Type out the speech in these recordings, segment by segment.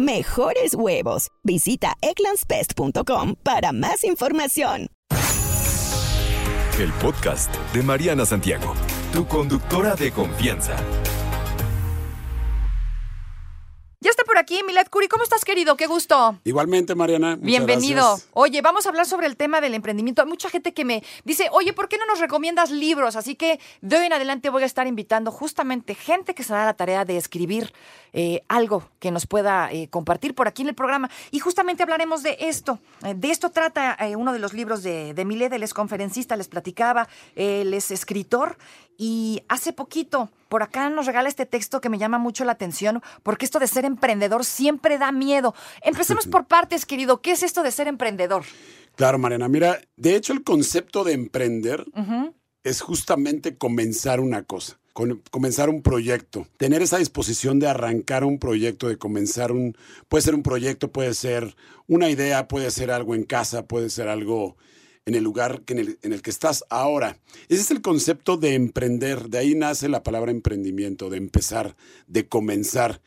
Mejores huevos. Visita egglandsbest.com para más información. El podcast de Mariana Santiago, tu conductora de confianza. Por aquí, Milet Curi. ¿Cómo estás, querido? Qué gusto. Igualmente, Mariana. muchas Bienvenido. gracias. Oye, vamos a hablar sobre el tema del emprendimiento. Hay mucha gente que me dice, oye, ¿por qué no nos recomiendas libros? Así que de hoy en adelante voy a estar invitando justamente gente que se da la tarea de escribir eh, algo que nos pueda eh, compartir por aquí en el programa. Y justamente hablaremos de esto. Eh, de esto trata uno de los libros de, de Milet. Él es conferencista, les platicaba. Él es escritor. Y hace poquito, por acá nos regala este texto que me llama mucho la atención, porque esto de ser emprendedor siempre da miedo. Empecemos por partes, querido. ¿Qué es esto de ser emprendedor? Claro, Mariana. Mira, de hecho, el concepto de emprender es justamente comenzar una cosa. comenzar un proyecto, tener esa disposición de arrancar un proyecto, de comenzar un, puede ser un proyecto, puede ser una idea, puede ser algo en casa, puede ser algo en el lugar en, el, en el que estás ahora. Ese es el concepto de emprender, de ahí nace la palabra emprendimiento, de empezar, de comenzar.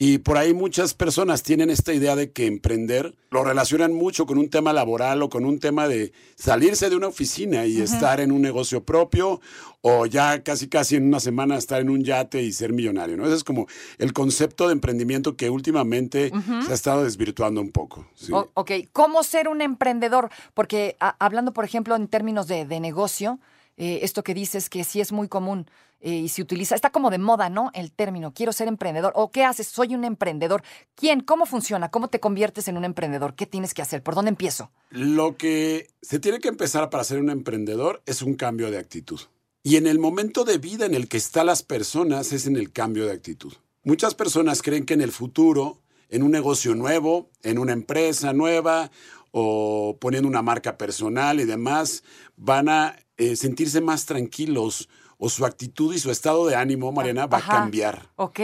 Y por ahí muchas personas tienen esta idea de que emprender lo relacionan mucho con un tema laboral o con un tema de salirse de una oficina y estar en un negocio propio o ya casi casi en una semana estar en un yate y ser millonario, ¿no? Ese es como el concepto de emprendimiento que últimamente se ha estado desvirtuando un poco. sí. O- ok, ¿cómo ser un emprendedor? Porque hablando, por ejemplo, en términos de, de negocio, eh, esto que dices que sí es muy común eh, y se utiliza, está como de moda, ¿no? El término, quiero ser emprendedor. ¿O qué haces? Soy un emprendedor. ¿Quién? ¿Cómo funciona? ¿Cómo te conviertes en un emprendedor? ¿Qué tienes que hacer? ¿Por dónde empiezo? Lo que se tiene que empezar para ser un emprendedor es un cambio de actitud. Y en el momento de vida en el que están las personas es en el cambio de actitud. Muchas personas creen que en el futuro, en un negocio nuevo, en una empresa nueva o poniendo una marca personal y demás, van a eh, sentirse más tranquilos o su actitud y su estado de ánimo, Mariana, va Ajá. a cambiar. Ok.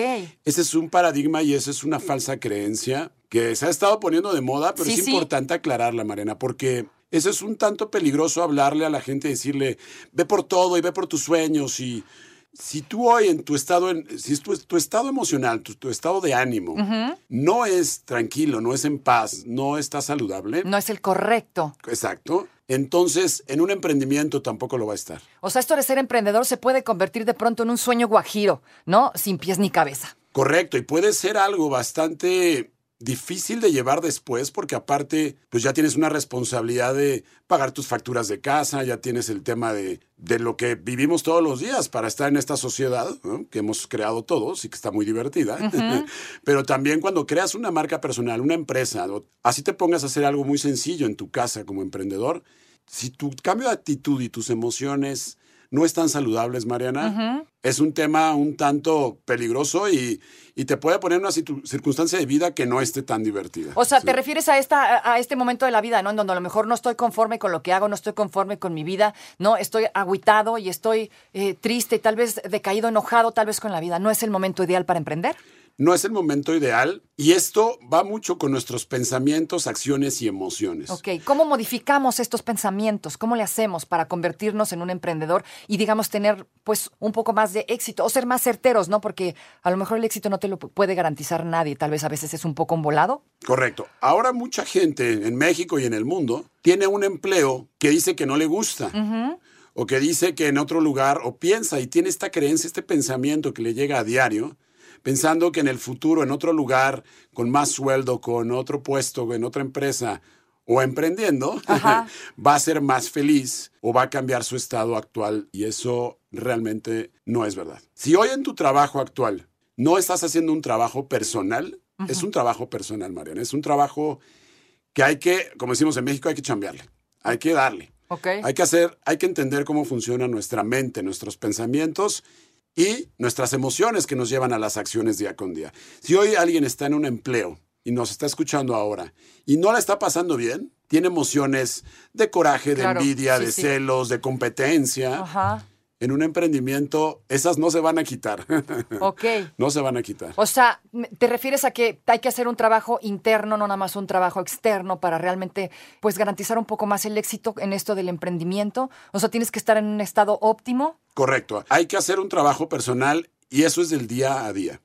Ese es un paradigma y esa es una falsa creencia que se ha estado poniendo de moda, pero Sí, es sí. importante aclararla, Mariana, porque eso es un tanto peligroso hablarle a la gente y decirle, ve por todo y ve por tus sueños y si tú hoy en tu estado, en- si es tu, tu estado emocional, tu, tu estado de ánimo, no es tranquilo, no es en paz, no está saludable, No es el correcto. exacto, entonces en un emprendimiento tampoco lo va a estar. O sea, esto de ser emprendedor se puede convertir de pronto en un sueño guajiro, ¿no? Sin pies ni cabeza. Correcto, y puede ser algo bastante difícil de llevar después porque aparte pues ya tienes una responsabilidad de pagar tus facturas de casa, ya tienes el tema de, de lo que vivimos todos los días para estar en esta sociedad ¿no? que hemos creado todos y que está muy divertida. Pero también cuando creas una marca personal, una empresa, así te pongas a hacer algo muy sencillo en tu casa como emprendedor, si tu cambio de actitud y tus emociones no están saludables, Mariana, es un tema un tanto peligroso y, y te puede poner en una circunstancia de vida que no esté tan divertida. O sea, Sí. te refieres a esta a a este momento de la vida, ¿no? En donde a lo mejor no estoy conforme con lo que hago, no estoy conforme con mi vida, no estoy agüitado y estoy eh, triste y tal vez decaído, enojado, tal vez con la vida. ¿No es el momento ideal para emprender? No es el momento ideal y esto va mucho con nuestros pensamientos, acciones y emociones. Ok, ¿cómo modificamos estos pensamientos? ¿Cómo le hacemos para convertirnos en un emprendedor y, digamos, tener, pues, un poco más de éxito o ser más certeros, ¿no? Porque a lo mejor el éxito no te lo pu- puede garantizar nadie, tal vez a veces es un poco un volado. Correcto. Ahora mucha gente en México y en el mundo tiene un empleo que dice que no le gusta. O que dice que en otro lugar, o piensa y tiene esta creencia, este pensamiento que le llega a diario, pensando que en el futuro, en otro lugar, con más sueldo, con otro puesto, en otra empresa, o emprendiendo, va a ser más feliz o va a cambiar su estado actual. Y eso realmente no es verdad. Si hoy en tu trabajo actual no estás haciendo un trabajo personal, es un trabajo personal, Mariana. Es un trabajo que hay que, como decimos en México, hay que chambearle. Hay que darle. Hay que hacer, hay que entender cómo funciona nuestra mente, nuestros pensamientos y nuestras emociones que nos llevan a las acciones día con día. Si hoy alguien está en un empleo y nos está escuchando ahora y no la está pasando bien, tiene emociones de coraje, de envidia, sí, de sí. celos, de competencia. Ajá. En un emprendimiento, esas no se van a quitar. Ok. no se van a quitar. O sea, ¿te refieres a que hay que hacer un trabajo interno, no nada más un trabajo externo para realmente pues garantizar un poco más el éxito en esto del emprendimiento? O sea, tienes que estar en un estado óptimo. Correcto. Hay que hacer un trabajo personal y eso es del día a día.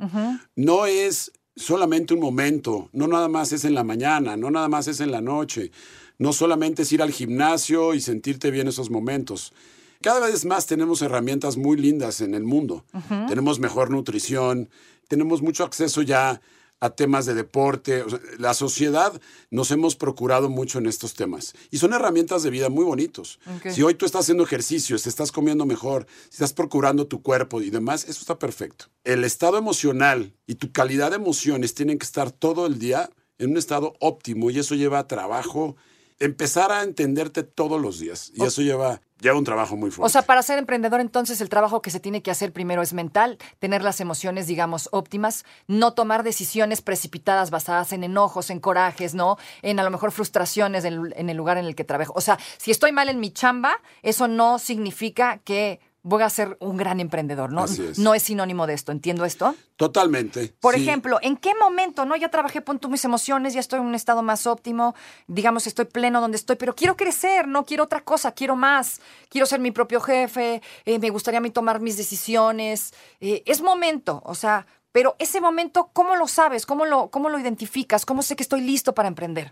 No es solamente un momento, no nada más es en la mañana, no nada más es en la noche, no solamente es ir al gimnasio y sentirte bien esos momentos. Cada vez más tenemos herramientas muy lindas en el mundo. Tenemos mejor nutrición, tenemos mucho acceso ya a temas de deporte. O sea, la sociedad nos hemos procurado mucho en estos temas. Y son herramientas de vida muy bonitos. Si hoy tú estás haciendo ejercicios, te estás comiendo mejor, si estás procurando tu cuerpo y demás, eso está perfecto. El estado emocional y tu calidad de emociones tienen que estar todo el día en un estado óptimo y eso lleva trabajo, empezar a entenderte todos los días. Y eso lleva, lleva un trabajo muy fuerte. O sea, para ser emprendedor, entonces el trabajo que se tiene que hacer primero es mental, tener las emociones, digamos, óptimas, no tomar decisiones precipitadas basadas en enojos, en corajes, ¿no? En a lo mejor frustraciones en, en el lugar en el que trabajo. O sea, si estoy mal en mi chamba, eso no significa que voy a ser un gran emprendedor, ¿no? Así es. No es sinónimo de esto, ¿entiendo esto? Totalmente. Por sí. ejemplo, ¿en qué momento, no? Ya trabajé tú mis emociones, ya estoy en un estado más óptimo, digamos, estoy pleno donde estoy, pero quiero crecer, no quiero otra cosa, quiero más, quiero ser mi propio jefe, eh, me gustaría a mí tomar mis decisiones. eh, es momento, o sea, pero ese momento, ¿cómo lo sabes? ¿Cómo lo, ¿Cómo lo identificas? ¿Cómo sé que estoy listo para emprender?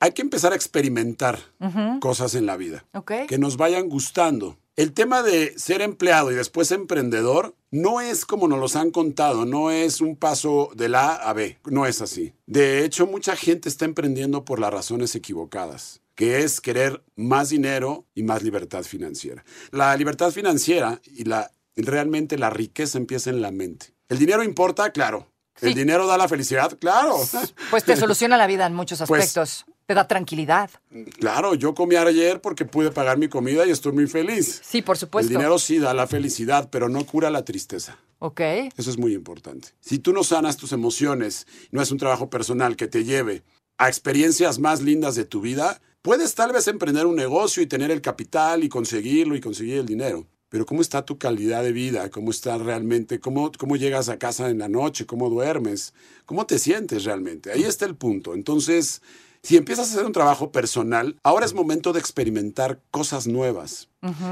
Hay que empezar a experimentar cosas en la vida que nos vayan gustando. El tema de ser empleado y después emprendedor no es como nos los han contado, no es un paso de la A a B, no es así. De hecho, mucha gente está emprendiendo por las razones equivocadas, que es querer más dinero y más libertad financiera. La libertad financiera y la, realmente la riqueza empieza en la mente. ¿El dinero importa? Claro. ¿El dinero da la felicidad? Claro. Pues te soluciona la vida en muchos Pues- aspectos, te da tranquilidad. Claro, yo comí ayer porque pude pagar mi comida y estoy muy feliz. Sí, por supuesto. El dinero sí da la felicidad, pero no cura la tristeza. Ok. Eso es muy importante. Si tú no sanas tus emociones, no es un trabajo personal que te lleve a experiencias más lindas de tu vida, puedes tal vez emprender un negocio y tener el capital y conseguirlo y conseguir el dinero. Pero ¿cómo está tu calidad de vida? ¿Cómo está realmente? ¿Cómo, ¿Cómo llegas a casa en la noche? ¿Cómo duermes? ¿Cómo te sientes realmente? Ahí está el punto. Entonces, si empiezas a hacer un trabajo personal, ahora es momento de experimentar cosas nuevas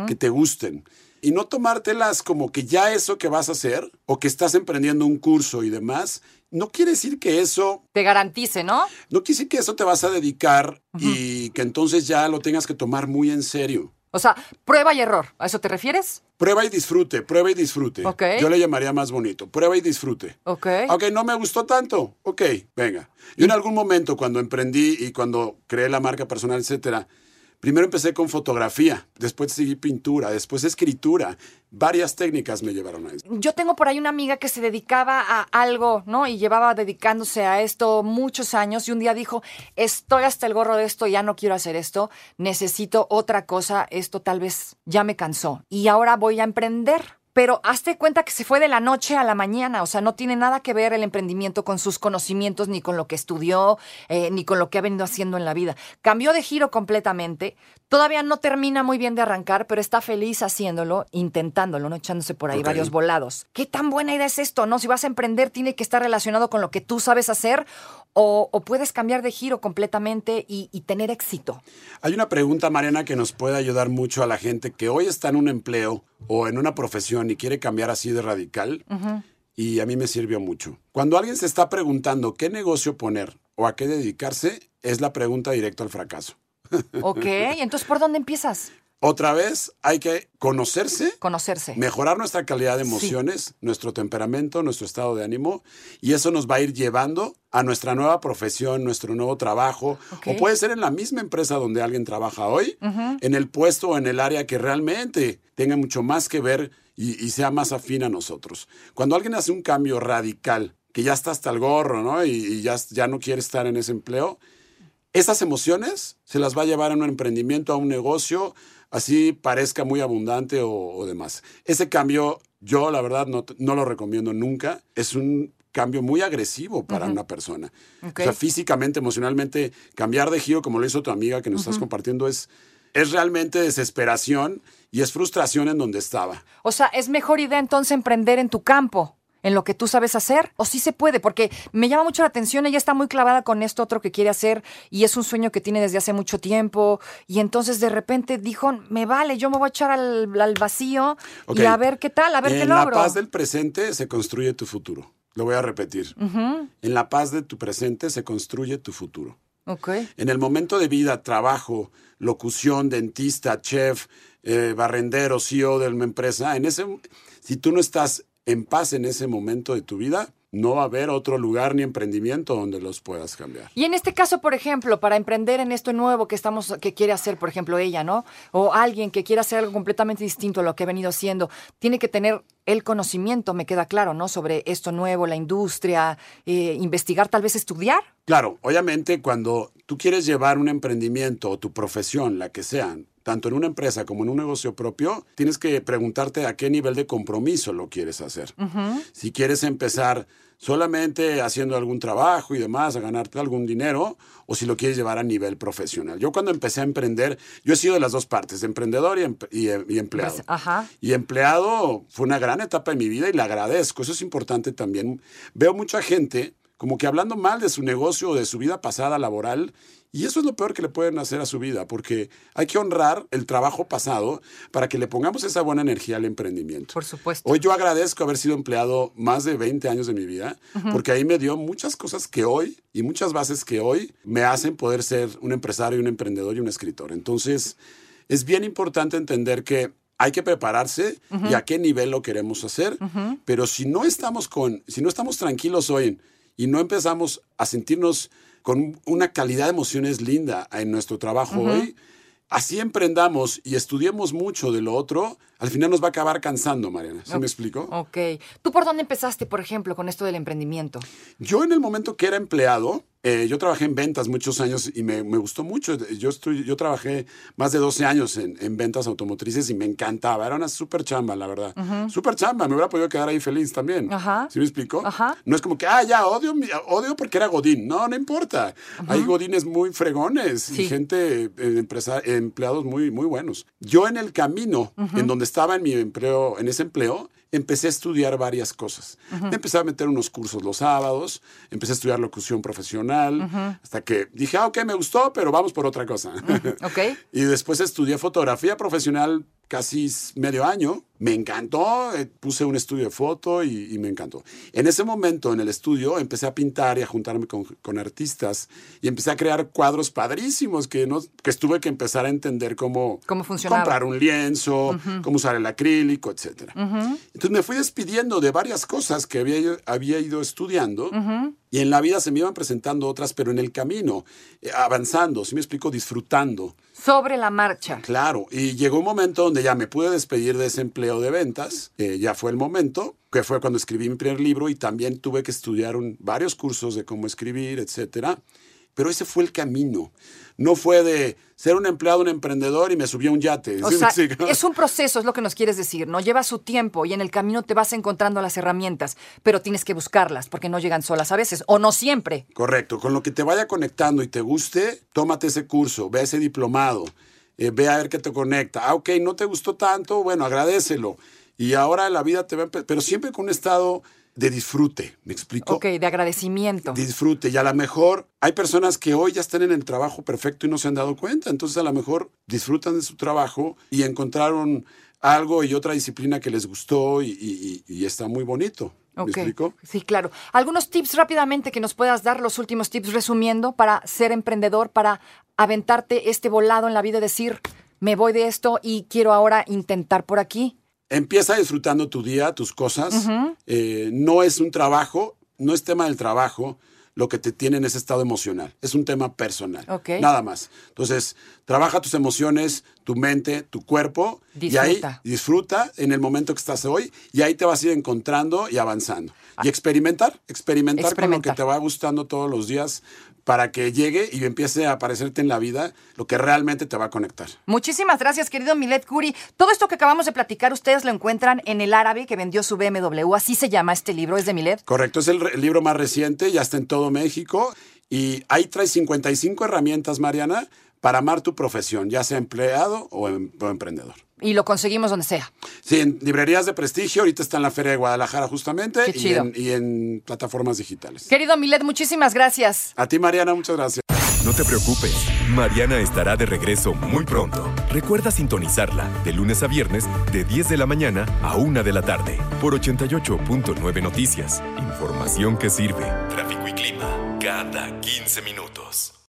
que te gusten y no tomártelas como que ya eso que vas a hacer o que estás emprendiendo un curso y demás, no quiere decir que eso, Te garantice, ¿no? no quiere decir que eso te vas a dedicar y que entonces ya lo tengas que tomar muy en serio. O sea, prueba y error. ¿A eso te refieres? Prueba y disfrute, prueba y disfrute. Ok. Yo le llamaría más bonito, prueba y disfrute. Ok. Ok, no me gustó tanto. Ok, venga. Yo en algún momento cuando emprendí y cuando creé la marca personal, etcétera, primero empecé con fotografía, después seguí pintura, después escritura. Varias técnicas me llevaron a eso. Yo tengo por ahí una amiga que se dedicaba a algo, ¿no? Y llevaba dedicándose a esto muchos años y un día dijo, estoy hasta el gorro de esto, ya no quiero hacer esto, necesito otra cosa, esto tal vez ya me cansó y ahora voy a emprender. Pero hazte cuenta que se fue de la noche a la mañana, o sea, no tiene nada que ver el emprendimiento con sus conocimientos, ni con lo que estudió, eh, ni con lo que ha venido haciendo en la vida. Cambió de giro completamente, todavía no termina muy bien de arrancar, pero está feliz haciéndolo, intentándolo, no echándose por ahí varios volados. ¿Qué tan buena idea es esto? ¿No? Si vas a emprender, tiene que estar relacionado con lo que tú sabes hacer o, o puedes cambiar de giro completamente y, y tener éxito. Hay una pregunta, Mariana, que nos puede ayudar mucho a la gente que hoy está en un empleo o en una profesión y quiere cambiar así de radical. Y a mí me sirvió mucho. Cuando alguien se está preguntando qué negocio poner o a qué dedicarse, es la pregunta directa al fracaso. Ok, entonces ¿por dónde empiezas? Otra vez, hay que conocerse, Conocerse. mejorar nuestra calidad de Sí. emociones, nuestro temperamento, nuestro estado de ánimo, y eso nos va a ir llevando a nuestra nueva profesión, nuestro nuevo trabajo, o puede ser en la misma empresa donde alguien trabaja hoy, en el puesto o en el área que realmente tenga mucho más que ver y, y sea más afín a nosotros. Cuando alguien hace un cambio radical, que ya está hasta el gorro, ¿no? Y, y ya, ya no quiere estar en ese empleo, esas emociones se las va a llevar a un emprendimiento, a un negocio, así parezca muy abundante o, o demás. Ese cambio, yo la verdad no, no lo recomiendo nunca. Es un cambio muy agresivo para una persona. O sea, físicamente, emocionalmente, cambiar de giro, como lo hizo tu amiga que nos estás compartiendo, es, es realmente desesperación y es frustración en donde estaba. O sea, ¿es mejor idea entonces emprender en tu campo? En lo que tú sabes hacer? ¿O sí se puede? Porque me llama mucho la atención, ella está muy clavada con esto otro que quiere hacer y es un sueño que tiene desde hace mucho tiempo y entonces de repente dijo, me vale, yo me voy a echar al, al vacío y a ver qué tal, a ver en qué la logro. paz del presente se construye tu futuro. Lo voy a repetir. En la paz de tu presente se construye tu futuro. En el momento de vida, trabajo, locución, dentista, chef, eh, barrendero, CEO de una empresa, en ese, si tú no estás en paz en ese momento de tu vida, no va a haber otro lugar ni emprendimiento donde los puedas cambiar. Y en este caso, por ejemplo, para emprender en esto nuevo que estamos, que quiere hacer, por ejemplo, ella, ¿no? O alguien que quiera hacer algo completamente distinto a lo que ha venido haciendo, tiene que tener el conocimiento, me queda claro, ¿no? Sobre esto nuevo, la industria, eh, investigar, tal vez estudiar. Claro, obviamente cuando tú quieres llevar un emprendimiento o tu profesión, la que sea, tanto en una empresa como en un negocio propio, tienes que preguntarte a qué nivel de compromiso lo quieres hacer. Si quieres empezar solamente haciendo algún trabajo y demás, a ganarte algún dinero, o si lo quieres llevar a nivel profesional. Yo cuando empecé a emprender, yo he sido de las dos partes, de emprendedor y, em- y, y empleado. Pues, ajá. Y empleado fue una gran etapa en mi vida y le agradezco. Eso es importante también. Veo mucha gente como que hablando mal de su negocio o de su vida pasada laboral. Y eso es lo peor que le pueden hacer a su vida, porque hay que honrar el trabajo pasado para que le pongamos esa buena energía al emprendimiento. Por supuesto. Hoy yo agradezco haber sido empleado más de 20 años de mi vida, porque ahí me dio muchas cosas que hoy y muchas bases que hoy me hacen poder ser un empresario, un emprendedor y un escritor. Entonces, es bien importante entender que hay que prepararse y a qué nivel lo queremos hacer, pero si no estamos con, si no estamos tranquilos hoy y no empezamos a sentirnos con una calidad de emociones linda en nuestro trabajo hoy, así emprendamos y estudiemos mucho de lo otro, al final nos va a acabar cansando, Mariana. ¿Sí me explico? Ok. ¿Tú por dónde empezaste, por ejemplo, con esto del emprendimiento? Yo en el momento que era empleado, eh, yo trabajé en ventas muchos años y me, me gustó mucho. Yo, estoy, yo trabajé más de 12 años en, en ventas automotrices y me encantaba. Era una súper chamba, la verdad. Súper chamba. Me hubiera podido quedar ahí feliz también. Ajá. ¿Sí me explico? No es como que, ah, ya, odio, odio porque era Godín. No, no importa. Hay Godines muy fregones Sí. y gente, eh, empresa- empleados muy, muy buenos. Yo en el camino, en donde estaba en mi empleo, en ese empleo, empecé a estudiar varias cosas. Me empecé a meter unos cursos los sábados, empecé a estudiar locución profesional, hasta que dije, ah, ok, me gustó, pero vamos por otra cosa. Ok. y después estudié fotografía profesional casi medio año. Me encantó, eh, puse un estudio de foto y, y me encantó. En ese momento, en el estudio, empecé a pintar y a juntarme con, con artistas y empecé a crear cuadros padrísimos que, no, que estuve que empezar a entender cómo, Cómo funcionaba. comprar un lienzo, cómo usar el acrílico, etc. Entonces me fui despidiendo de varias cosas que había, había ido estudiando y en la vida se me iban presentando otras, pero en el camino, eh, avanzando, si me explico, disfrutando. Sobre la marcha. Claro, y llegó un momento donde ya me pude despedir de ese empleo de ventas, eh, ya fue el momento, que fue cuando escribí mi primer libro y también tuve que estudiar un- varios cursos de cómo escribir, etcétera. Pero ese fue el camino. No fue de ser un empleado, un emprendedor y me subí a un yate. O ¿sí me sea, es un proceso, es lo que nos quieres decir, ¿no? Lleva su tiempo y en el camino te vas encontrando las herramientas, pero tienes que buscarlas porque no llegan solas a veces, o no siempre. Correcto, con lo que te vaya conectando y te guste, tómate ese curso, ve ese diplomado, eh, ve a ver qué te conecta. Ah, ok, no te gustó tanto, bueno, agradecelo. Y ahora la vida te va a... Pero siempre con un estado de disfrute, ¿me explico? Ok, de agradecimiento. Disfrute. Y a lo mejor hay personas que hoy ya están en el trabajo perfecto y no se han dado cuenta. Entonces a lo mejor disfrutan de su trabajo y encontraron algo y otra disciplina que les gustó y, y- está muy bonito. ¿Me explico? Sí, claro. Algunos tips rápidamente que nos puedas dar, los últimos tips resumiendo, para ser emprendedor, para aventarte este volado en la vida y decir, me voy de esto y quiero ahora intentar por aquí. Empieza disfrutando tu día, tus cosas. Eh, no es un trabajo, no es tema del trabajo lo que te tiene en ese estado emocional. Es un tema personal. Ok. Nada más. Entonces, trabaja tus emociones, tu mente, tu cuerpo. Y ahí Disfruta. disfruta en el momento que estás hoy. Y ahí te vas a ir encontrando y avanzando. Y experimentar, experimentar con lo que Experimentar. te va gustando todos los días para que llegue y empiece a aparecerte en la vida lo que realmente te va a conectar. Muchísimas gracias, querido Milet Curi. Todo esto que acabamos de platicar, ustedes lo encuentran en El Árabe, que vendió su BMW. Así se llama este libro, es de Milet. Correcto, es el, el libro más reciente, ya está en todo México. Y ahí trae 55 herramientas, Mariana, para amar tu profesión, ya sea empleado o, em- o emprendedor. Y lo conseguimos donde sea. Sí, en librerías de prestigio, ahorita está en la Feria de Guadalajara justamente Qué y en, y en plataformas digitales. Querido Milet, muchísimas gracias. A ti, Mariana, muchas gracias. No te preocupes, Mariana estará de regreso muy pronto. Recuerda sintonizarla de lunes a viernes de 10 de la mañana a 1 de la tarde por 88.9 Noticias. Información que sirve. Tráfico y clima cada 15 minutos.